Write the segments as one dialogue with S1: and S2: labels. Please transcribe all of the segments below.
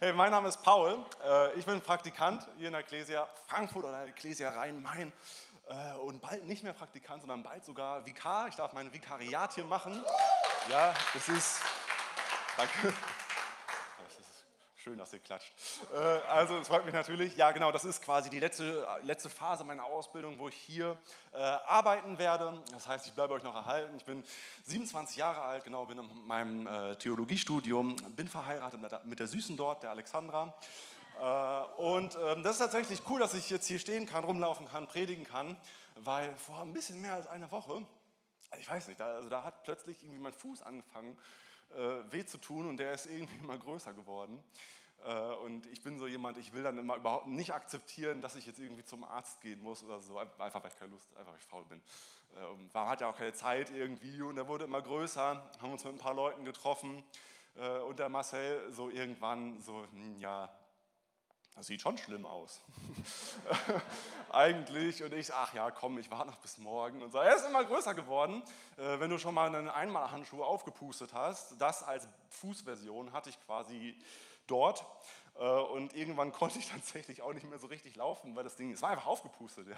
S1: Hey, mein Name ist Paul. Äh, ich bin Praktikant hier in der Ecclesia Frankfurt oder Ecclesia Rhein-Main. Äh, und bald nicht mehr Praktikant, sondern bald sogar Vikar. Ich darf mein Vikariat hier machen. Ja, das ist. Danke. Schön, dass ihr klatscht. Äh, also, es freut mich natürlich. Ja, genau, das ist quasi die letzte, letzte Phase meiner Ausbildung, wo ich hier äh, arbeiten werde. Das heißt, ich bleibe euch noch erhalten. Ich bin 27 Jahre alt, genau, bin in meinem äh, Theologiestudium, bin verheiratet mit der, Süßen dort, der Alexandra. Äh, und ähm, das ist tatsächlich cool, dass ich jetzt hier stehen kann, rumlaufen kann, predigen kann, weil vor ein bisschen mehr als einer Woche, ich weiß nicht, da, also da hat plötzlich irgendwie mein Fuß angefangen weh zu tun und der ist irgendwie immer größer geworden. Äh, und ich bin so jemand, ich will dann immer überhaupt nicht akzeptieren, dass ich jetzt irgendwie zum Arzt gehen muss oder so, einfach weil ich keine Lust, einfach weil ich faul bin. Äh, und man hat ja auch keine Zeit irgendwie und der wurde immer größer, haben uns mit ein paar Leuten getroffen äh, und der Marcel so irgendwann so, hm, ja, das sieht schon schlimm aus. Eigentlich. Und ich, ach ja, komm, ich warte noch bis morgen. Und so. Er ist immer größer geworden. Äh, wenn du schon mal einen Einmalhandschuh aufgepustet hast, das als Fußversion hatte ich quasi dort. Äh, und irgendwann konnte ich tatsächlich auch nicht mehr so richtig laufen, weil das Ding, es war einfach aufgepustet. Ja.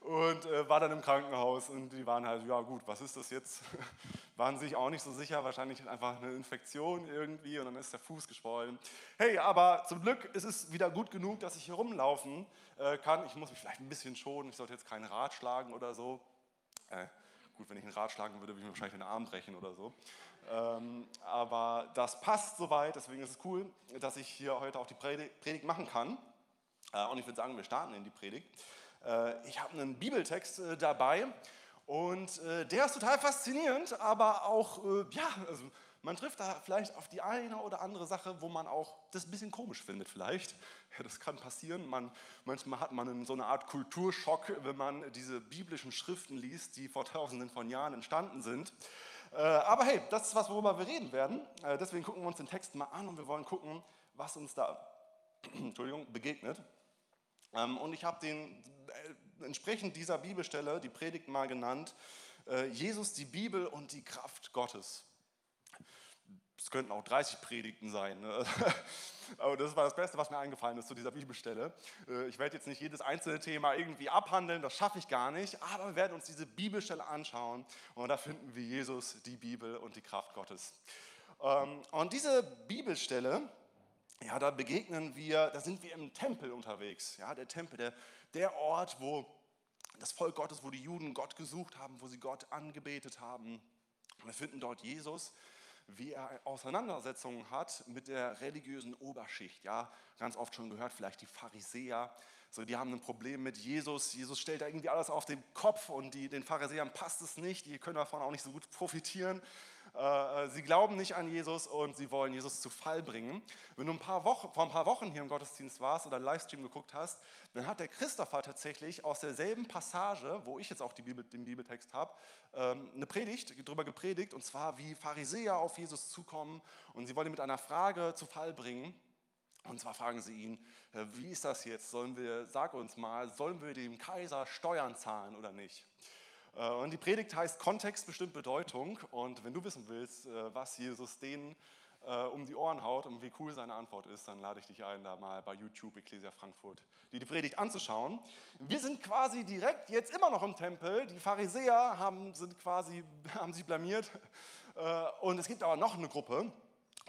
S1: Und äh, war dann im Krankenhaus und die waren halt, ja gut, was ist das jetzt? Waren sich auch nicht so sicher, wahrscheinlich einfach eine Infektion irgendwie und dann ist der Fuß geschwollen. Hey, aber zum Glück ist es wieder gut genug, dass ich hier rumlaufen äh, kann. Ich muss mich vielleicht ein bisschen schonen, ich sollte jetzt keinen Rad schlagen oder so. Gut, wenn ich einen Rad schlagen würde, würde ich mir wahrscheinlich den Arm brechen oder so. Ähm, aber das passt soweit, deswegen ist es cool, dass ich hier heute auch die Predigt machen kann. Äh, und ich würde sagen, wir starten in die Predigt. Äh, ich habe einen Bibeltext äh, dabei und der ist total faszinierend, aber auch, ja, also man trifft da vielleicht auf die eine oder andere Sache, wo man auch das ein bisschen komisch findet vielleicht. Ja, das kann passieren. Man, manchmal hat man so eine Art Kulturschock, wenn man diese biblischen Schriften liest, die vor tausenden von Jahren entstanden sind. Äh, aber hey, das ist was, worüber wir reden werden. Äh, deswegen gucken wir uns den Text mal an und wir wollen gucken, was uns da Entschuldigung, begegnet. Ähm, und ich habe den äh, entsprechend dieser Bibelstelle die Predigt mal genannt, Jesus, die Bibel und die Kraft Gottes. Es könnten auch 30 Predigten sein. Ne? Aber das war das Beste, was mir eingefallen ist zu dieser Bibelstelle. Äh, ich werde jetzt nicht jedes einzelne Thema irgendwie abhandeln, das schaffe ich gar nicht. Aber wir werden uns diese Bibelstelle anschauen und da finden wir Jesus, die Bibel und die Kraft Gottes. Ähm, und diese Bibelstelle, ja, da begegnen wir, da sind wir im Tempel unterwegs. Ja, der Tempel, der, der Ort, wo das Volk Gottes, wo die Juden Gott gesucht haben, wo sie Gott angebetet haben. Wir finden dort Jesus wie er Auseinandersetzungen hat mit der religiösen Oberschicht. Ja, ganz oft schon gehört, vielleicht die Pharisäer. So, die haben ein Problem mit Jesus. Jesus stellt da irgendwie alles auf den Kopf und die, den Pharisäern passt es nicht. Die können davon auch nicht so gut profitieren. Äh, äh, sie glauben nicht an Jesus und sie wollen Jesus zu Fall bringen. Wenn du ein paar Wochen, vor ein paar Wochen hier im Gottesdienst warst oder einen Livestream geguckt hast, dann hat der Christopher tatsächlich aus derselben Passage, wo ich jetzt auch Bibel, den Bibeltext habe, ähm, eine Predigt darüber gepredigt, und zwar wie Pharisäer auf Jesus zukommen und sie wollen ihn mit einer Frage zu Fall bringen. Und zwar fragen sie ihn, äh, wie ist das jetzt? Sollen wir, sag uns mal, sollen wir dem Kaiser Steuern zahlen oder nicht? Äh, und die Predigt heißt Kontext bestimmt Bedeutung. Und wenn du wissen willst, äh, was Jesus denen äh, um die Ohren haut und wie cool seine Antwort ist, dann lade ich dich ein, da mal bei YouTube Ecclesia Frankfurt die, die Predigt anzuschauen. Wir sind quasi direkt jetzt immer noch im Tempel. Die Pharisäer haben, sind quasi, haben sich blamiert. Und es gibt aber noch eine Gruppe,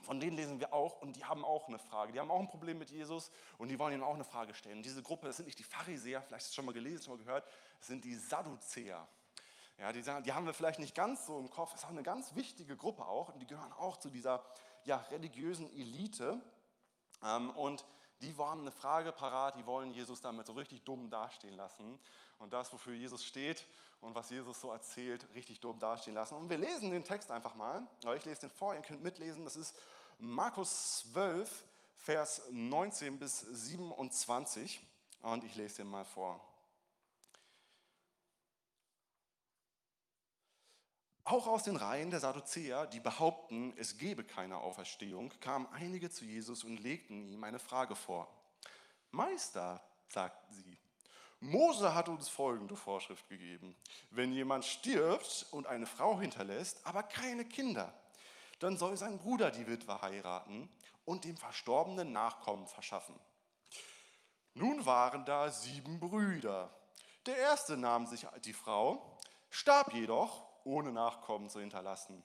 S1: von denen lesen wir auch und die haben auch eine Frage. Die haben auch ein Problem mit Jesus und die wollen ihm auch eine Frage stellen. diese Gruppe, das sind nicht die Pharisäer, vielleicht hast du schon mal gelesen, schon mal gehört, das sind die Sadduzäer. Ja, die, die haben wir vielleicht nicht ganz so im Kopf. Das ist auch eine ganz wichtige Gruppe auch und die gehören auch zu dieser ja, religiösen Elite. Ähm, und die waren eine Frage parat, die wollen Jesus damit so richtig dumm dastehen lassen. Und das, wofür Jesus steht und was Jesus so erzählt, richtig dumm dastehen lassen. Und wir lesen den Text einfach mal. Ich lese den vor, ihr könnt mitlesen. Das ist Markus 12, Vers 19 bis 27. Und ich lese den mal vor. Auch aus den Reihen der Sadduzäer, die behaupten, es gebe keine Auferstehung, kamen einige zu Jesus und legten ihm eine Frage vor. Meister, sagten sie, Mose hat uns folgende Vorschrift gegeben. Wenn jemand stirbt und eine Frau hinterlässt, aber keine Kinder, dann soll sein Bruder die Witwe heiraten und dem Verstorbenen Nachkommen verschaffen. Nun waren da sieben Brüder. Der erste nahm sich die Frau, starb jedoch, ohne Nachkommen zu hinterlassen.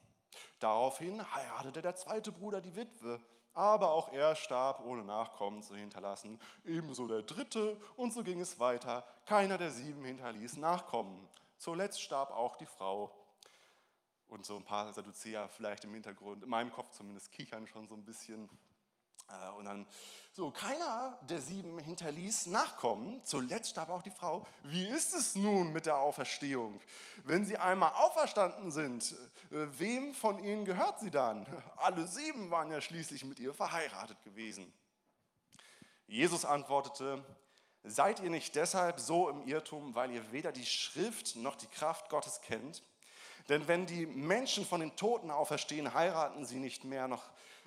S1: Daraufhin heiratete der zweite Bruder die Witwe, aber auch er starb, ohne Nachkommen zu hinterlassen. Ebenso der dritte, und so ging es weiter. Keiner der sieben hinterließ Nachkommen. Zuletzt starb auch die Frau. Und so ein paar Sadduzäer vielleicht im Hintergrund, in meinem Kopf zumindest, kichern schon so ein bisschen. Äh, und dann, so, keiner der sieben hinterließ Nachkommen. Zuletzt starb auch die Frau. Wie ist es nun mit der Auferstehung? Wenn sie einmal auferstanden sind, äh, wem von ihnen gehört sie dann? Alle sieben waren ja schließlich mit ihr verheiratet gewesen. Jesus antwortete, seid ihr nicht deshalb so im Irrtum, weil ihr weder die Schrift noch die Kraft Gottes kennt? Denn wenn die Menschen von den Toten auferstehen, heiraten sie nicht mehr noch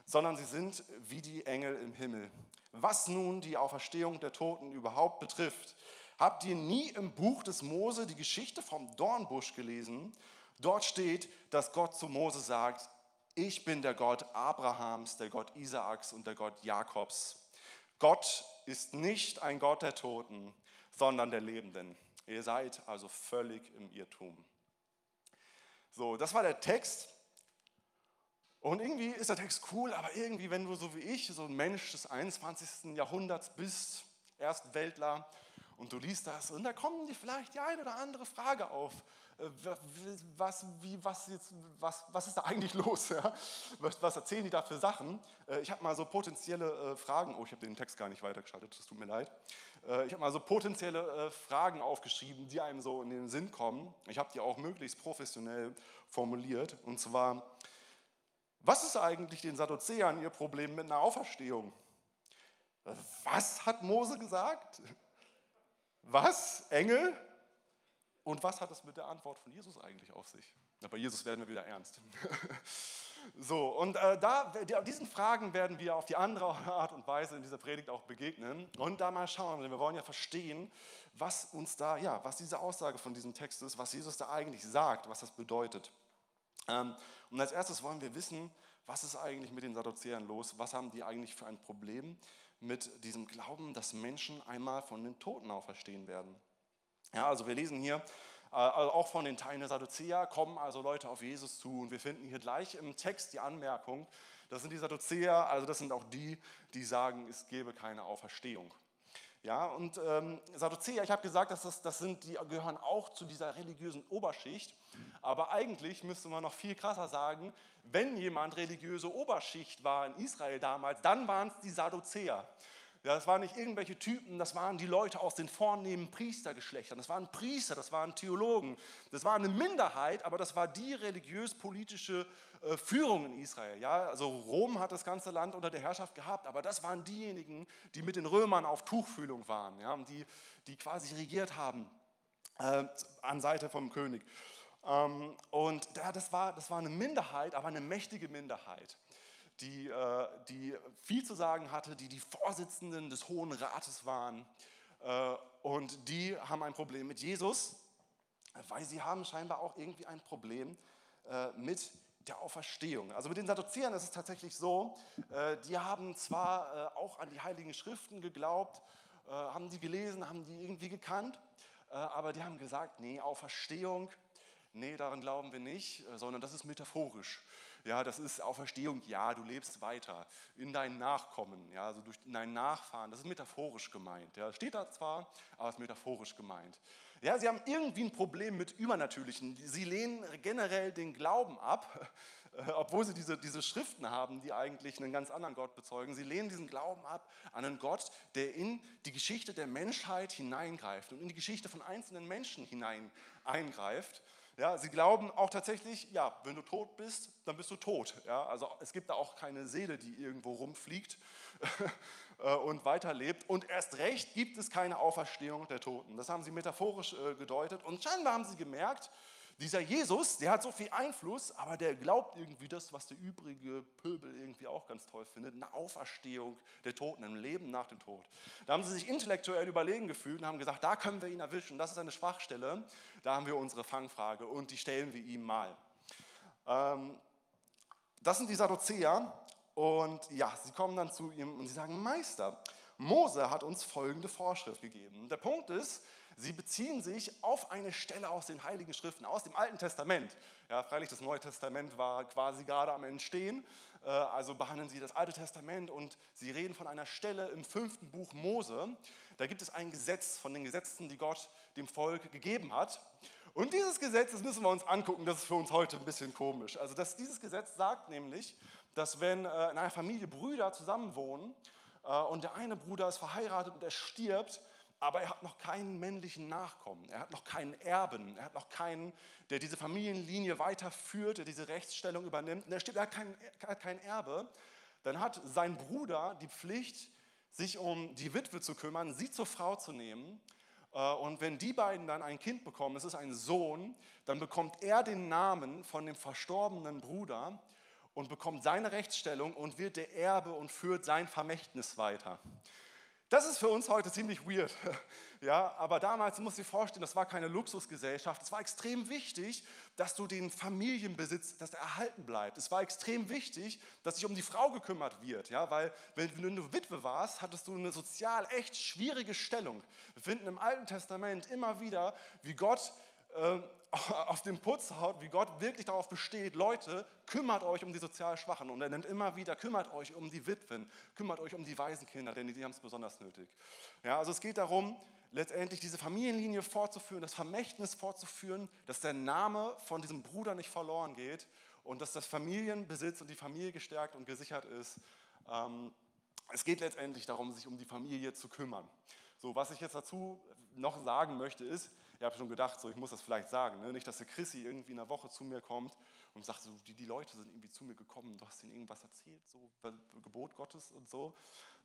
S1: sondern sie sind wie die Engel im Himmel. Was nun die Auferstehung der Toten überhaupt betrifft, habt ihr nie im Buch des Mose die Geschichte vom Dornbusch gelesen? Dort steht, dass Gott zu Mose sagt, ich bin der Gott Abrahams, der Gott Isaaks und der Gott Jakobs. Gott ist nicht ein Gott der Toten, sondern der Lebenden. Ihr seid also völlig im Irrtum. So, das war der Text. Und irgendwie ist der Text cool, aber irgendwie, wenn du so wie ich, so ein Mensch des 21. Jahrhunderts bist, Erstweltler, und du liest das, und da kommen dir vielleicht die eine oder andere Frage auf. Äh, was, wie, was, jetzt, was, was ist da eigentlich los? Ja? Was, was, erzählen die da für Sachen? Äh, ich habe mal so potenzielle äh, Fragen, oh, ich habe den Text gar nicht weitergeschaltet, das tut mir leid. Ich habe mal so potenzielle Fragen aufgeschrieben, die einem so in den Sinn kommen. Ich habe die auch möglichst professionell formuliert. Und zwar, was ist eigentlich den Sadduzäern ihr Problem mit einer Auferstehung? Was hat Mose gesagt? Was? Engel? Und was hat es mit der Antwort von Jesus eigentlich auf sich? Na, bei Jesus werden wir wieder ernst. so, und äh, da, diesen Fragen werden wir auf die andere Art und Weise in dieser Predigt auch begegnen und da mal schauen, denn wir wollen ja verstehen, was uns da, ja, was diese Aussage von diesem Text ist, was Jesus da eigentlich sagt, was das bedeutet. Ähm, und als erstes wollen wir wissen, was ist eigentlich mit den Sadduzäern los? Was haben die eigentlich für ein Problem mit diesem Glauben, dass Menschen einmal von den Toten auferstehen werden? Ja, also wir lesen hier, äh, also auch von den Teilen der Sadduzäer kommen also Leute auf Jesus zu und wir finden hier gleich im Text die Anmerkung, das sind die Sadduzäer, also das sind auch die, die sagen, es gebe keine Auferstehung. Ja, und ähm, Sadduzäer, ich habe gesagt, dass das, das sind, die gehören auch zu dieser religiösen Oberschicht. Aber eigentlich müsste man noch viel krasser sagen, wenn jemand religiöse Oberschicht war in Israel damals, dann waren es die Sadduzäer. Das waren nicht irgendwelche Typen, das waren die Leute aus den vornehmen Priestergeschlechtern. Das waren Priester, das waren Theologen. Das war eine Minderheit, aber das war die religiös-politische äh, Führung in Israel. Ja, also Rom hat das ganze Land unter der Herrschaft gehabt, aber das waren diejenigen, die mit den Römern auf Tuchfühlung waren, ja, die, die quasi regiert haben äh, an Seite vom König. Ähm, und ja, das, war, das war eine Minderheit, aber eine mächtige Minderheit die, äh, die viel zu sagen hatte, die die Vorsitzenden des Hohen Rates waren. Äh, und die haben ein Problem mit Jesus, weil sie haben scheinbar auch irgendwie ein Problem äh, mit der Auferstehung. Also mit den Sadduzäern ist es tatsächlich so, die haben zwar auch an die Heiligen Schriften geglaubt, haben die gelesen, haben die irgendwie gekannt, aber die haben gesagt, nee, Auferstehung, nee, daran glauben wir nicht, sondern das ist metaphorisch. Ja, das ist Auferstehung, ja, du lebst weiter in deinen Nachkommen, ja, also durch deinen Nachfahren. Das ist metaphorisch gemeint. Ja, steht da zwar, aber es ist metaphorisch gemeint. Ja, sie haben irgendwie ein Problem mit Übernatürlichen. Sie lehnen generell den Glauben ab, obwohl sie diese, diese Schriften haben, die eigentlich einen ganz anderen Gott bezeugen. Sie lehnen diesen Glauben ab an einen Gott, der in die Geschichte der Menschheit hineingreift und in die Geschichte von einzelnen Menschen hinein eingreift. Ja, sie glauben auch tatsächlich, ja, wenn du tot bist, dann bist du tot. Ja, also es gibt da auch keine Seele, die irgendwo rumfliegt äh, und weiterlebt. Und erst recht gibt es keine Auferstehung der Toten. Das haben sie metaphorisch äh, gedeutet. Und scheinbar haben sie gemerkt, dieser Jesus, der hat so viel Einfluss, aber der glaubt irgendwie das, was der übrige Pöbel irgendwie auch ganz toll findet, eine Auferstehung der Toten, ein Leben nach dem Tod. Da haben sie sich intellektuell überlegen gefühlt und haben gesagt, da können wir ihn erwischen, das ist eine Schwachstelle, da haben wir unsere Fangfrage und die stellen wir ihm mal. Ähm, das sind die Sadduzäer Und ja, sie kommen dann zu ihm und sie sagen, Meister, Mose hat uns folgende Vorschrift gegeben. Der Punkt ist, sie beziehen sich auf eine Stelle aus den Heiligen Schriften, aus dem Alten Testament. Ja, freilich, das Neue Testament war quasi gerade am Entstehen, äh, also behandeln sie das Alte Testament und sie reden von einer Stelle im fünften Buch Mose. Da gibt es ein Gesetz von den Gesetzen, die Gott dem Volk gegeben hat. Und dieses Gesetz, das müssen wir uns angucken, das ist für uns heute ein bisschen komisch. Also das, dieses Gesetz sagt nämlich, dass wenn äh, in einer Familie Brüder zusammenwohnen äh, und der eine Bruder ist verheiratet und er stirbt, aber er hat noch keinen männlichen Nachkommen, er hat noch keinen Erben, er hat noch keinen, der diese Familienlinie weiterführt, der diese Rechtsstellung übernimmt, und er, stirbt, er hat kein, hat kein Erbe, dann hat sein Bruder die Pflicht, sich um die Witwe zu kümmern, sie zur Frau zu nehmen. Äh, und wenn die beiden dann ein Kind bekommen, es ist ein Sohn, dann bekommt er den Namen von dem verstorbenen Bruder und bekommt seine Rechtsstellung und wird der Erbe und führt sein Vermächtnis weiter. Das ist für uns heute ziemlich weird. Ja, aber damals, du musst dir vorstellen, das war keine Luxusgesellschaft. Es war extrem wichtig, dass du den Familienbesitz, dass er erhalten bleibt. Es war extrem wichtig, dass sich um die Frau gekümmert wird. Ja, weil, wenn du eine Witwe warst, hattest du eine sozial echt schwierige Stellung. Wir finden im Alten Testament immer wieder, wie Gott äh, auf den Putz haut, wie Gott wirklich darauf besteht, Leute, kümmert euch um die sozial Schwachen. Und er nennt immer wieder, kümmert euch um die Witwen, kümmert euch um die Waisenkinder, denn die haben es besonders nötig. Ja, also es geht darum, letztendlich diese Familienlinie fortzuführen, das Vermächtnis fortzuführen, dass der Name von diesem Bruder nicht verloren geht und dass das Familienbesitz und die Familie gestärkt und gesichert ist. Ähm, es geht letztendlich darum, sich um die Familie zu kümmern. So, was ich jetzt dazu noch sagen möchte, ist, ich habe schon gedacht, so, ich muss das vielleicht sagen, ne? nicht, dass der Chrissy irgendwie in einer Woche zu mir kommt und sagt, so, die, die Leute sind irgendwie zu mir gekommen, du hast ihnen irgendwas erzählt, so Gebot Gottes und so.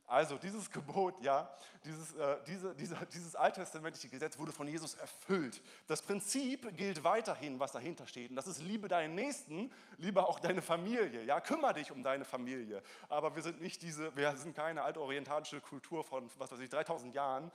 S1: Also dieses Gebot, ja, dieses, äh, diese, diese, dieses alttestamentliche Gesetz wurde von Jesus erfüllt. Das Prinzip gilt weiterhin, was dahinter steht. Und das ist, liebe deinen Nächsten, liebe auch deine Familie. Ja, kümmere dich um deine Familie. Aber wir sind nicht diese, wir sind keine altorientalische Kultur von, was weiß ich, 3000 Jahren,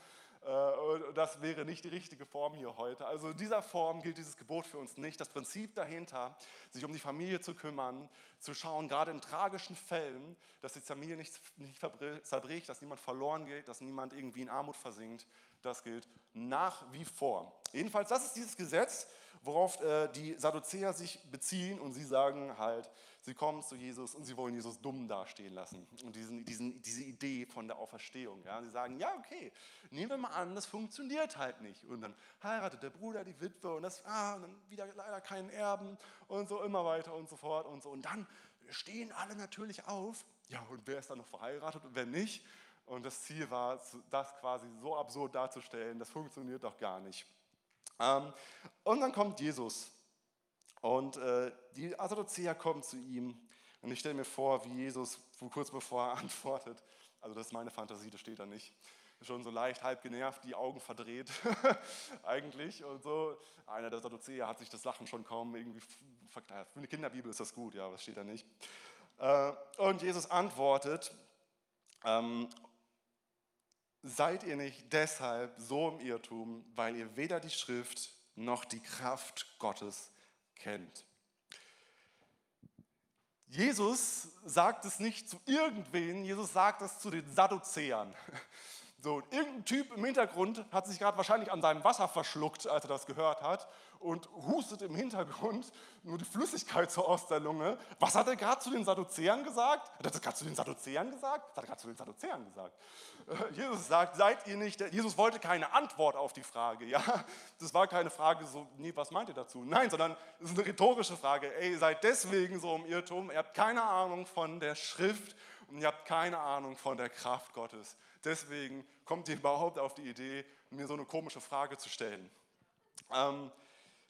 S1: das wäre nicht die richtige Form hier heute. Also in dieser Form gilt dieses Gebot für uns nicht. Das Prinzip dahinter, sich um die Familie zu kümmern, zu schauen, gerade in tragischen Fällen, dass die Familie nicht, nicht zerbricht, dass niemand verloren geht, dass niemand irgendwie in Armut versinkt, das gilt nach wie vor. Jedenfalls, das ist dieses Gesetz, worauf äh, die Sadduzäer sich beziehen und sie sagen halt, sie kommen zu Jesus und sie wollen Jesus dumm dastehen lassen. Und diesen, diesen, diese Idee von der Auferstehung. Ja? Sie sagen, ja, okay, nehmen wir mal an, das funktioniert halt nicht. Und dann heiratet der Bruder die Witwe und, das, ah, und dann wieder leider keinen Erben und so immer weiter und so fort und so. Und dann stehen alle natürlich auf. Ja, und wer ist dann noch verheiratet und wer nicht? Und das Ziel war, das quasi so absurd darzustellen, das funktioniert doch gar nicht. Ähm, und dann kommt Jesus und äh, die Sadduzäer kommen zu ihm und ich stelle mir vor, wie Jesus kurz bevor er antwortet, also das ist meine Fantasie, das steht da nicht, schon so leicht halb genervt, die Augen verdreht eigentlich und so. Einer der Sadduzäer hat sich das Lachen schon kaum irgendwie verkneift. Für eine Kinderbibel ist das gut, ja, aber das steht da nicht. Äh, und Jesus antwortet ähm, seid ihr nicht deshalb so im Irrtum, weil ihr weder die Schrift noch die Kraft Gottes kennt. Jesus sagt es nicht zu irgendwen, Jesus sagt es zu den Sadduzäern. So, irgendein Typ im Hintergrund hat sich gerade wahrscheinlich an seinem Wasser verschluckt, als er das gehört hat und hustet im Hintergrund nur die Flüssigkeit zur aus der Lunge. Was hat er gerade zu den Sadduzäern gesagt? Hat er das gerade zu den Sadduzäern gesagt? Das hat er gerade zu den Sadduzäern gesagt. Äh, Jesus sagt, seid ihr nicht, Jesus wollte keine Antwort auf die Frage, ja. Das war keine Frage so, nee, was meint ihr dazu? Nein, sondern es ist eine rhetorische Frage. Ey, seid deswegen so im Irrtum, ihr habt keine Ahnung von der Schrift und ihr habt keine Ahnung von der Kraft Gottes. Deswegen kommt ihr überhaupt auf die Idee, mir so eine komische Frage zu stellen. Ähm,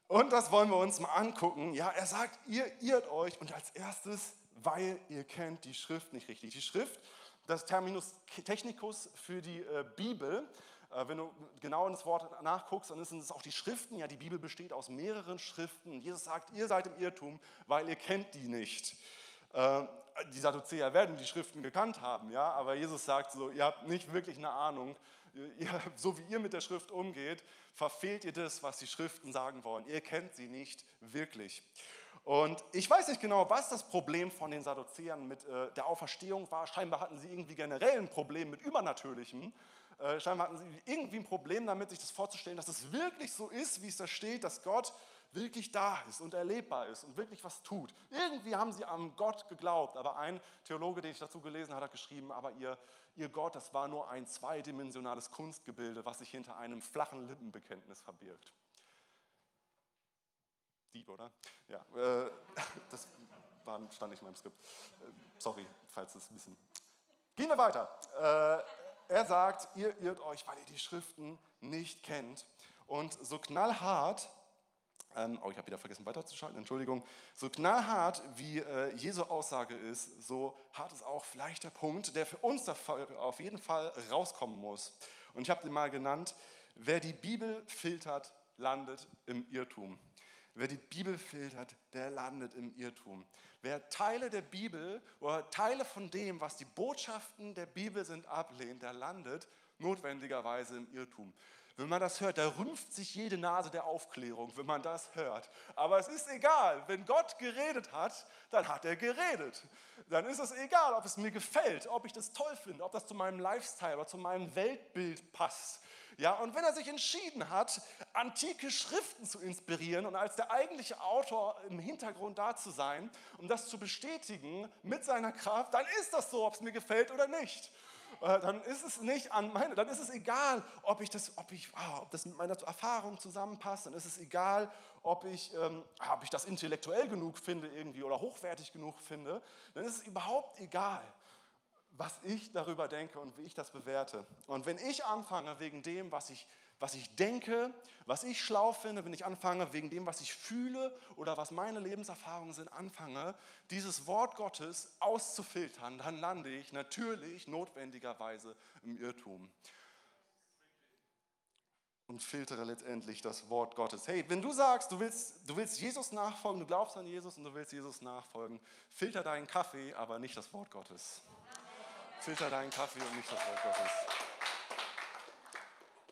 S1: und das wollen wir uns mal angucken. Ja, er sagt, ihr irrt euch und als erstes, weil ihr kennt die Schrift nicht richtig. Die Schrift, das Terminus technicus für die äh, Bibel. Äh, wenn du genau in das Wort nachguckst, dann sind es auch die Schriften. Ja, die Bibel besteht aus mehreren Schriften. Jesus sagt, ihr seid im Irrtum, weil ihr kennt die nicht. Äh, die Sadduzäer werden die Schriften gekannt haben, ja, aber Jesus sagt so, ihr habt nicht wirklich eine Ahnung, ihr, so wie ihr mit der Schrift umgeht, verfehlt ihr das, was die Schriften sagen wollen. Ihr kennt sie nicht wirklich. Und ich weiß nicht genau, was das Problem von den Sadduzäern mit äh, der Auferstehung war. Scheinbar hatten sie irgendwie generell ein Problem mit Übernatürlichem. Äh, scheinbar hatten sie irgendwie ein Problem damit, sich das vorzustellen, dass es wirklich so ist, wie es da steht, dass Gott wirklich da ist und erlebbar ist und wirklich was tut. Irgendwie haben sie an Gott geglaubt, aber ein Theologe, den ich dazu gelesen habe, hat geschrieben, aber ihr, ihr Gott, das war nur ein zweidimensionales Kunstgebilde, was sich hinter einem flachen Lippenbekenntnis verbirgt. Dieb, oder? Ja, äh, das war, stand nicht in meinem Skript. Äh, sorry, falls es ein bisschen. Gehen wir weiter. Äh, er sagt, ihr irrt euch, weil ihr die Schriften nicht kennt. Und so knallhart, ähm, oh, ich habe wieder vergessen weiterzuschalten, Entschuldigung, so knallhart wie äh, Jesu Aussage ist, so hart ist auch vielleicht der Punkt, der für uns auf jeden Fall rauskommen muss. Und ich habe den mal genannt, wer die Bibel filtert, landet im Irrtum. Wer die Bibel filtert, der landet im Irrtum. Wer Teile der Bibel oder Teile von dem, was die Botschaften der Bibel sind, ablehnt, der landet notwendigerweise im Irrtum. Wenn man das hört, da rümpft sich jede Nase der Aufklärung, wenn man das hört. Aber es ist egal, wenn Gott geredet hat, dann hat er geredet. Dann ist es egal, ob es mir gefällt, ob ich das toll finde, ob das zu meinem Lifestyle oder zu meinem Weltbild passt. Ja, und wenn er sich entschieden hat, antike Schriften zu inspirieren und als der eigentliche Autor im Hintergrund da zu sein, um das zu bestätigen mit seiner Kraft, dann ist das so, ob es mir gefällt oder nicht. Äh, dann ist es nicht an meine, dann ist es egal, ob, ich das, ob, ich, ah, ob das mit meiner Erfahrung zusammenpasst, dann ist es egal, ob ich, ähm, ob ich das intellektuell genug finde irgendwie oder hochwertig genug finde, dann ist es überhaupt egal was ich darüber denke und wie ich das bewerte. Und wenn ich anfange wegen dem, was ich, was ich denke, was ich schlau finde, wenn ich anfange wegen dem, was ich fühle oder was meine Lebenserfahrungen sind, anfange, dieses Wort Gottes auszufiltern, dann lande ich natürlich notwendigerweise im Irrtum und filtere letztendlich das Wort Gottes. Hey, wenn du sagst, du willst, du willst Jesus nachfolgen, du glaubst an Jesus und du willst Jesus nachfolgen, filter deinen Kaffee, aber nicht das Wort Gottes. Filter deinen Kaffee und nicht das Wort Gottes.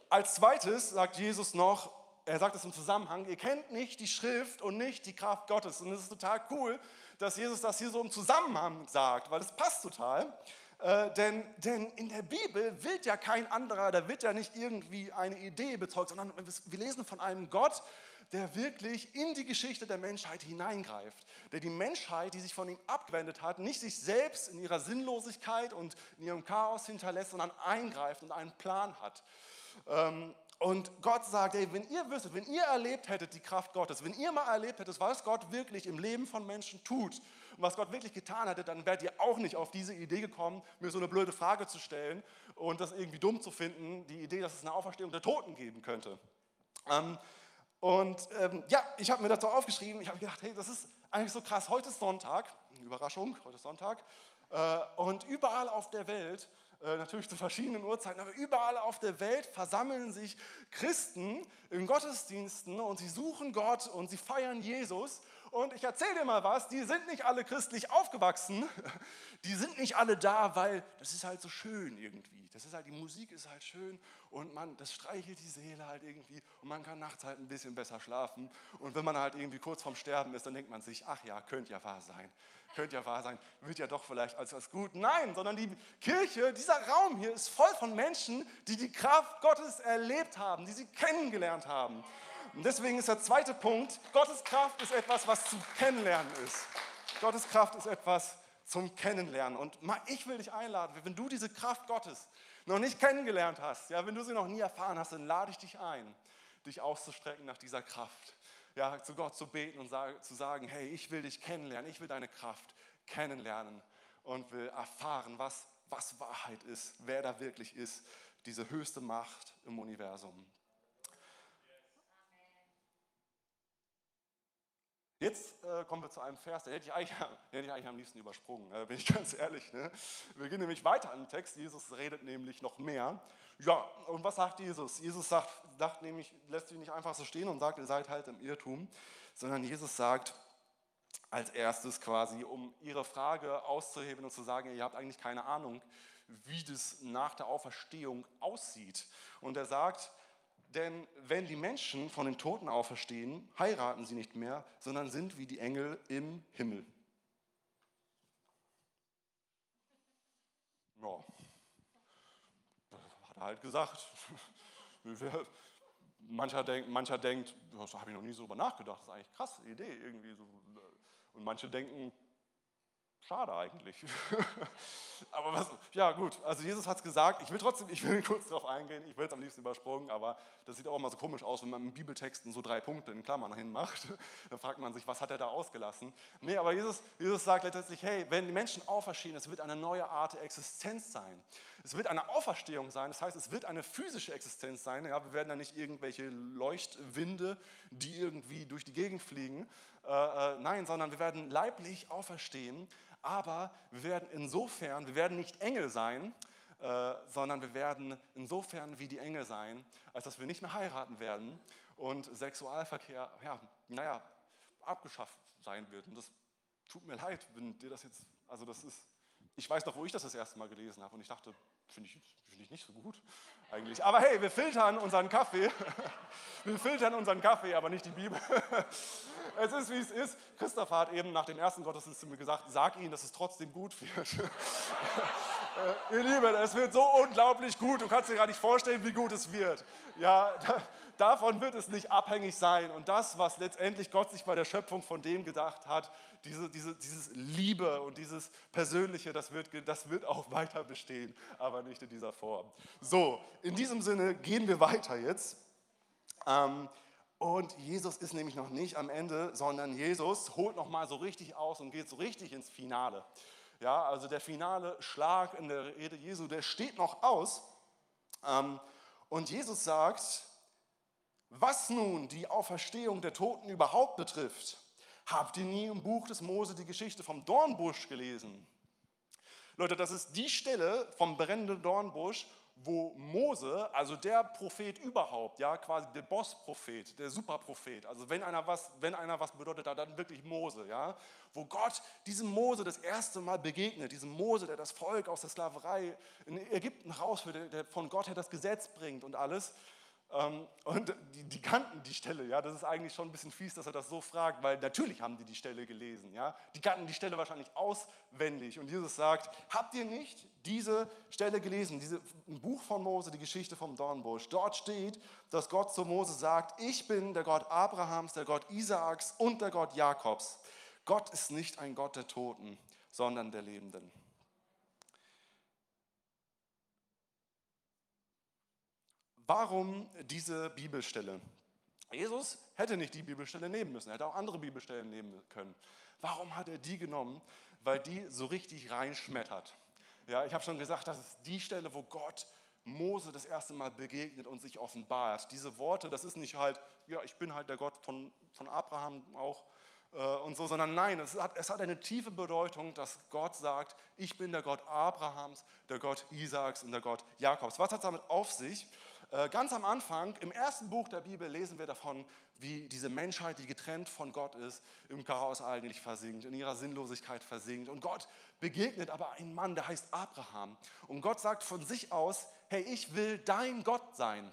S1: Als zweites sagt Jesus noch, er sagt es im Zusammenhang, ihr kennt nicht die Schrift und nicht die Kraft Gottes. Und es ist total cool, dass Jesus das hier so im Zusammenhang sagt, weil es passt total. Äh, denn, denn in der Bibel wird ja kein anderer, da wird ja nicht irgendwie eine Idee bezeugt, sondern wir lesen von einem Gott, der wirklich in die Geschichte der Menschheit hineingreift, der die Menschheit, die sich von ihm abgewendet hat, nicht sich selbst in ihrer Sinnlosigkeit und in ihrem Chaos hinterlässt, sondern eingreift und einen Plan hat. Ähm, und Gott sagt, ey, wenn ihr wüsstet, wenn ihr erlebt hättet die Kraft Gottes, wenn ihr mal erlebt hättet, was Gott wirklich im Leben von Menschen tut und was Gott wirklich getan hätte, dann wärt ihr auch nicht auf diese Idee gekommen, mir so eine blöde Frage zu stellen und das irgendwie dumm zu finden, die Idee, dass es eine Auferstehung der Toten geben könnte. Ähm, und ähm, ja, ich habe mir dazu aufgeschrieben, ich habe gedacht, hey, das ist eigentlich so krass. Heute ist Sonntag, Überraschung, heute ist Sonntag. Äh, und überall auf der Welt, natürlich zu verschiedenen Uhrzeiten, aber überall auf der Welt versammeln sich Christen in Gottesdiensten und sie suchen Gott und sie feiern Jesus. Und ich erzähle dir mal was, die sind nicht alle christlich aufgewachsen, die sind nicht alle da, weil das ist halt so schön irgendwie. Das ist halt, die Musik ist halt schön und man, das streichelt die Seele halt irgendwie und man kann nachts halt ein bisschen besser schlafen. Und wenn man halt irgendwie kurz vorm Sterben ist, dann denkt man sich, ach ja, könnte ja wahr sein. Könnte ja wahr sein, wird ja doch vielleicht als was gut. Nein, sondern die Kirche, dieser Raum hier ist voll von Menschen, die die Kraft Gottes erlebt haben, die sie kennengelernt haben. Und deswegen ist der zweite Punkt, Gottes Kraft ist etwas, was zum Kennenlernen ist. Gottes Kraft ist etwas zum Kennenlernen. Und ich will dich einladen, wenn du diese Kraft Gottes noch nicht kennengelernt hast, ja, wenn du sie noch nie erfahren hast, dann lade ich dich ein, dich auszustrecken nach dieser Kraft. Ja, zu Gott zu beten und zu sagen, hey, ich will dich kennenlernen, ich will deine Kraft kennenlernen und will erfahren, was, was Wahrheit ist, wer da wirklich ist, diese höchste Macht im Universum. Jetzt äh, kommen wir zu einem Vers, den hätte ich eigentlich, den hätte ich eigentlich am liebsten übersprungen, äh, bin ich ganz ehrlich. Ne? Wir gehen nämlich weiter im Text. Jesus redet nämlich noch mehr. Ja, und was sagt Jesus? Jesus sagt, sagt nämlich, lässt sich nicht einfach so stehen und sagt, ihr seid halt im Irrtum, sondern Jesus sagt als erstes quasi, um ihre Frage auszuheben und zu sagen, ihr habt eigentlich keine Ahnung, wie das nach der Auferstehung aussieht. Und er sagt, denn wenn die Menschen von den Toten auferstehen, heiraten sie nicht mehr, sondern sind wie die Engel im Himmel. Ja, hat er halt gesagt. Mancher denkt, mancher denkt das habe ich noch nie so über nachgedacht, das ist eigentlich eine krasse Idee irgendwie. So. Und manche denken, Schade eigentlich. aber was, ja gut, also Jesus hat es gesagt, ich will trotzdem, ich will kurz darauf eingehen, ich will es am liebsten übersprungen, aber das sieht auch immer so komisch aus, wenn man im Bibeltexten so drei Punkte in Klammern hinmacht. Dann fragt man sich, was hat er da ausgelassen? Nee, aber Jesus, Jesus sagt letztendlich, hey, wenn die Menschen auferstehen, es wird eine neue Art der Existenz sein. Es wird eine Auferstehung sein, das heißt, es wird eine physische Existenz sein. Ja, wir werden da nicht irgendwelche Leuchtwinde, die irgendwie durch die Gegend fliegen, äh, äh, nein, sondern wir werden leiblich auferstehen aber wir werden insofern, wir werden nicht Engel sein, äh, sondern wir werden insofern wie die Engel sein, als dass wir nicht mehr heiraten werden und Sexualverkehr, ja, naja, abgeschafft sein wird. Und das tut mir leid, wenn dir das jetzt, also das ist, ich weiß noch, wo ich das das erste Mal gelesen habe und ich dachte, finde ich, find ich nicht so gut eigentlich. Aber hey, wir filtern unseren Kaffee. Wir filtern unseren Kaffee, aber nicht die Bibel. Es ist, wie es ist. Christoph hat eben nach dem ersten Gottesdienst zu mir gesagt, sag ihnen, dass es trotzdem gut wird. Ihr Lieben, es wird so unglaublich gut. Du kannst dir gar nicht vorstellen, wie gut es wird. Ja, davon wird es nicht abhängig sein. Und das, was letztendlich Gott sich bei der Schöpfung von dem gedacht hat, diese, diese, dieses Liebe und dieses Persönliche, das wird, das wird auch weiter bestehen, aber nicht in dieser Form. So, in diesem Sinne gehen wir weiter jetzt. Ähm, und Jesus ist nämlich noch nicht am Ende, sondern Jesus holt noch mal so richtig aus und geht so richtig ins Finale. Ja, also der finale Schlag in der Rede Jesu, der steht noch aus. Ähm, und Jesus sagt, was nun die Auferstehung der Toten überhaupt betrifft, Habt ihr nie im Buch des Mose die Geschichte vom Dornbusch gelesen? Leute, das ist die Stelle vom brennenden Dornbusch, wo Mose, also der Prophet überhaupt, ja, quasi der Boss-Prophet, der Superprophet, also wenn einer was, wenn einer was bedeutet dann wirklich Mose, ja, wo Gott diesem Mose das erste Mal begegnet, diesem Mose, der das Volk aus der Sklaverei in Ägypten rausführt, der von Gott her das Gesetz bringt und alles. Ähm, und die, die, kannten die Stelle, ja, das ist eigentlich schon ein bisschen fies, dass er das so fragt, weil natürlich haben die die Stelle gelesen, ja, die kannten die Stelle wahrscheinlich auswendig. Und Jesus sagt, habt ihr nicht diese Stelle gelesen, diese, ein Buch von Mose, die Geschichte vom Dornbusch? Dort steht, dass Gott zu Mose sagt, ich bin der Gott Abrahams, der Gott Isaaks und der Gott Jakobs. Gott ist nicht ein Gott der Toten, sondern der Lebenden. Warum diese Bibelstelle? Jesus hätte nicht die Bibelstelle nehmen müssen, er hätte auch andere Bibelstellen nehmen können. Warum hat er die genommen? Weil die so richtig reinschmettert. Ja, ich habe schon gesagt, das ist die Stelle, wo Gott Mose das erste Mal begegnet und sich offenbart. Diese Worte, das ist nicht halt, ja, ich bin halt der Gott von, von Abraham auch äh, und so, sondern nein, es hat, es hat eine tiefe Bedeutung, dass Gott sagt, ich bin der Gott Abrahams, der Gott Isaaks und der Gott Jakobs. Was hat es damit auf sich? Äh, ganz am Anfang, im ersten Buch der Bibel, lesen wir davon, wie diese Menschheit, die getrennt von Gott ist, im Chaos eigentlich versinkt, in ihrer Sinnlosigkeit versinkt. Und Gott begegnet aber einen Mann, der heißt Abraham. Und Gott sagt von sich aus, hey, ich will dein Gott sein.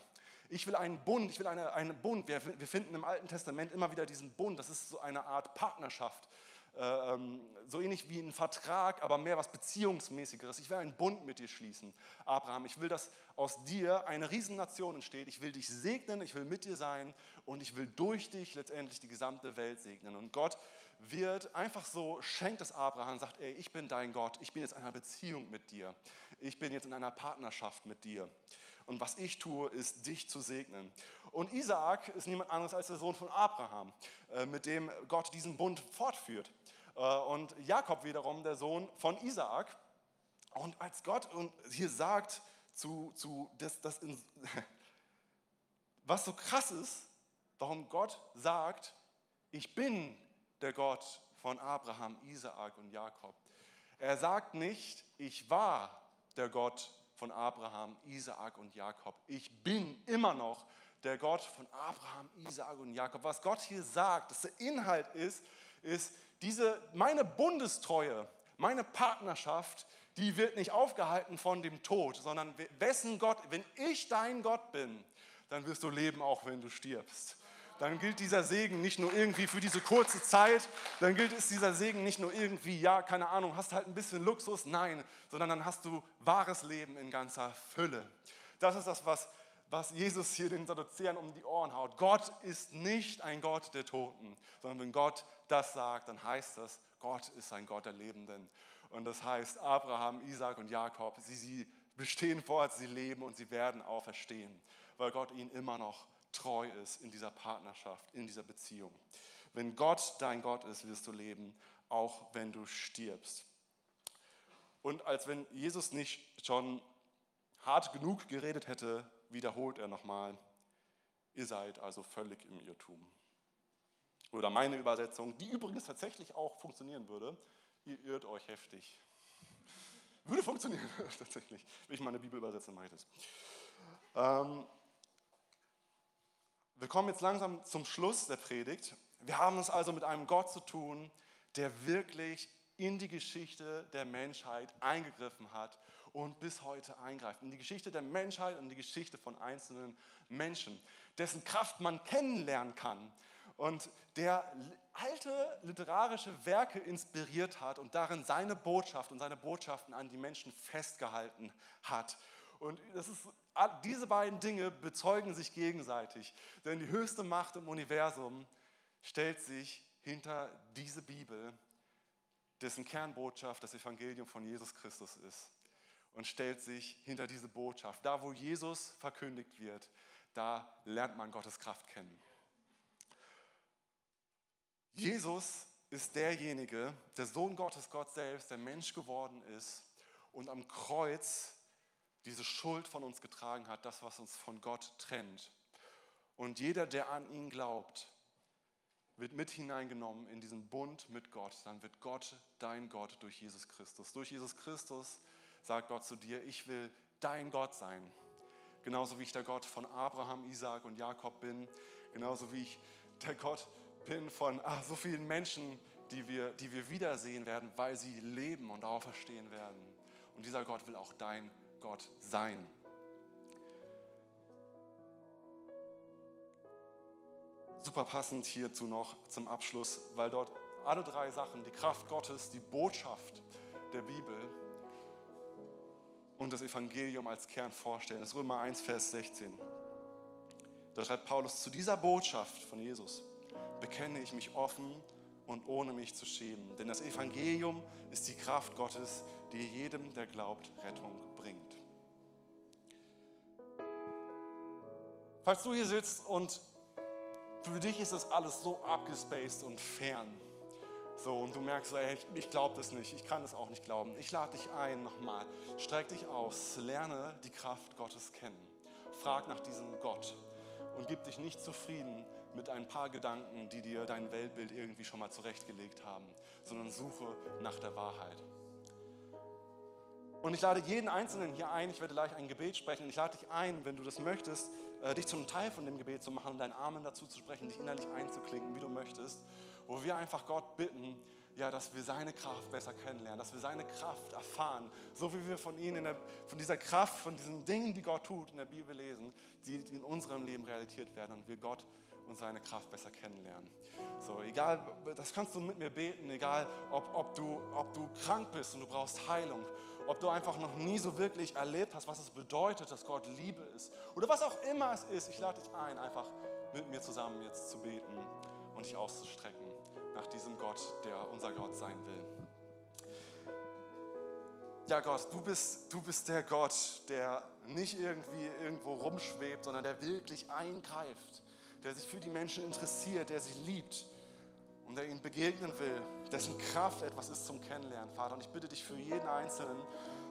S1: Ich will einen Bund, ich will eine, Bund. Wir, wir finden im Alten Testament immer wieder diesen Bund. Das ist so eine Art Partnerschaft. Äh, ähm, so ähnlich wie ein Vertrag, aber mehr was Beziehungsmäßigeres. Ich will einen Bund mit dir schließen, Abraham. Ich will, dass aus dir eine Riesennation entsteht. Ich will dich segnen, ich will mit dir sein und ich will durch dich letztendlich die gesamte Welt segnen. Und Gott wird einfach so, schenkt es Abraham, sagt, ey, ich bin dein Gott, ich bin jetzt in einer Beziehung mit dir. Ich bin jetzt in einer Partnerschaft mit dir. Und was ich tue, ist, dich zu segnen. Und Isaak ist niemand anderes als der Sohn von Abraham, äh, mit dem Gott diesen Bund fortführt. Äh, und Jakob wiederum der Sohn von Isaak. Und als Gott hier sagt, zu, zu das, das in, was so krass ist, warum Gott sagt, ich bin der Gott von Abraham, Isaak und Jakob. Er sagt nicht, ich war der Gott von Abraham, Isaak und Jakob. Ich bin immer noch der Gott von Abraham, Isaak und Jakob. Was Gott hier sagt, dass der Inhalt ist, ist, diese, meine Bundestreue, meine Partnerschaft, die wird nicht aufgehalten von dem Tod, sondern wessen Gott, wenn ich dein Gott bin, dann wirst du leben, auch wenn du stirbst. Dann gilt dieser Segen nicht nur irgendwie für diese kurze Zeit, dann gilt es dieser Segen nicht nur irgendwie, ja, keine Ahnung, hast halt ein bisschen Luxus, nein, sondern dann hast du wahres Leben in ganzer Fülle. Das ist das, was, was Jesus hier den Sadduzäern um die Ohren haut. Gott ist nicht ein Gott der Toten, sondern wenn Gott das sagt, dann heißt das, Gott ist ein Gott der Lebenden. Und das heißt, Abraham, Isaac und Jakob, sie, sie bestehen fort, sie leben und sie werden auferstehen, weil Gott ihnen immer noch treu ist in dieser Partnerschaft, in dieser Beziehung. Wenn Gott dein Gott ist, wirst du leben, auch wenn du stirbst. Und als wenn Jesus nicht schon hart genug geredet hätte, wiederholt er nochmal, ihr seid also völlig im Irrtum. Oder meine Übersetzung, die übrigens tatsächlich auch funktionieren würde, ihr irrt euch heftig. Würde funktionieren, tatsächlich. Wenn ich meine Bibel übersetze, mache ich das. Ähm, wir kommen jetzt langsam zum Schluss der Predigt. Wir haben es also mit einem Gott zu tun, der wirklich in die Geschichte der Menschheit eingegriffen hat und bis heute eingreift. In die Geschichte der Menschheit und die Geschichte von einzelnen Menschen, dessen Kraft man kennenlernen kann und der alte literarische Werke inspiriert hat und darin seine Botschaft und seine Botschaften an die Menschen festgehalten hat. Und das ist, diese beiden Dinge bezeugen sich gegenseitig, denn die höchste Macht im Universum stellt sich hinter diese Bibel, dessen Kernbotschaft das Evangelium von Jesus Christus ist, und stellt sich hinter diese Botschaft. Da, wo Jesus verkündigt wird, da lernt man Gottes Kraft kennen. Jesus ist derjenige, der Sohn Gottes, Gott selbst, der Mensch geworden ist und am Kreuz diese Schuld von uns getragen hat, das, was uns von Gott trennt. Und jeder, der an ihn glaubt, wird mit hineingenommen in diesen Bund mit Gott. Dann wird Gott dein Gott durch Jesus Christus. Durch Jesus Christus sagt Gott zu dir, ich will dein Gott sein. Genauso wie ich der Gott von Abraham, Isaac und Jakob bin. Genauso wie ich der Gott bin von ach, so vielen Menschen, die wir, die wir wiedersehen werden, weil sie leben und auferstehen werden. Und dieser Gott will auch dein Gott sein. Super passend hierzu noch zum Abschluss, weil dort alle drei Sachen, die Kraft Gottes, die Botschaft der Bibel und das Evangelium als Kern vorstellen. Das ist Römer 1, Vers 16. Da schreibt Paulus zu dieser Botschaft von Jesus bekenne ich mich offen und ohne mich zu schämen. Denn das Evangelium ist die Kraft Gottes, die jedem, der glaubt, Rettung bringt. Falls du hier sitzt und für dich ist das alles so abgespaced und fern, so, und du merkst, so, ey, ich glaube das nicht, ich kann es auch nicht glauben. Ich lade dich ein nochmal, streck dich aus, lerne die Kraft Gottes kennen. Frag nach diesem Gott und gib dich nicht zufrieden mit ein paar Gedanken, die dir dein Weltbild irgendwie schon mal zurechtgelegt haben, sondern suche nach der Wahrheit. Und ich lade jeden Einzelnen hier ein, ich werde gleich ein Gebet sprechen, ich lade dich ein, wenn du das möchtest, äh, dich zum Teil von dem Gebet zu machen, deinen Armen dazu zu sprechen, dich innerlich einzuklinken, wie du möchtest, wo wir einfach Gott bitten, ja, dass wir seine Kraft besser kennenlernen, dass wir seine Kraft erfahren, so wie wir von ihm, der, von dieser Kraft, von diesen Dingen, die Gott tut, in der Bibel lesen, die in unserem Leben realisiert werden und wir Gott und seine Kraft besser kennenlernen. So, egal, das kannst du mit mir beten, egal ob, ob, du, ob du krank bist und du brauchst Heilung, ob du einfach noch nie so wirklich erlebt hast, was es bedeutet, dass Gott Liebe ist oder was auch immer es ist. Ich lade dich ein, einfach mit mir zusammen jetzt zu beten und dich auszustrecken nach diesem Gott, der unser Gott sein will. Ja Gott, du bist, du bist der Gott, der nicht irgendwie irgendwo rumschwebt, sondern der wirklich eingreift der sich für die Menschen interessiert, der sie liebt und der ihnen begegnen will, dessen Kraft etwas ist zum Kennenlernen, Vater. Und ich bitte dich für jeden Einzelnen,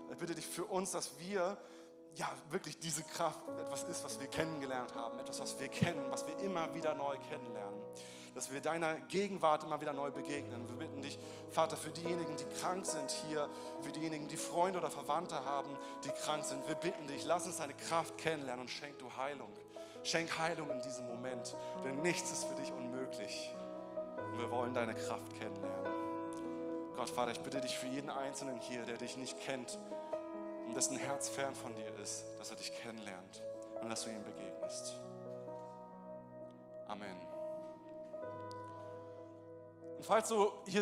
S1: ich bitte dich für uns, dass wir ja wirklich diese Kraft etwas ist, was wir kennengelernt haben, etwas, was wir kennen, was wir immer wieder neu kennenlernen. Dass wir deiner Gegenwart immer wieder neu begegnen. Wir bitten dich, Vater, für diejenigen, die krank sind hier, für diejenigen, die Freunde oder Verwandte haben, die krank sind, wir bitten dich, lass uns deine Kraft kennenlernen und schenk du Heilung. Schenk Heilung in diesem Moment, denn nichts ist für dich unmöglich. Und wir wollen deine Kraft kennenlernen. Gott, Vater, ich bitte dich für jeden Einzelnen hier, der dich nicht kennt und dessen Herz fern von dir ist, dass er dich kennenlernt und dass du ihm begegnest. Amen. Und falls du hier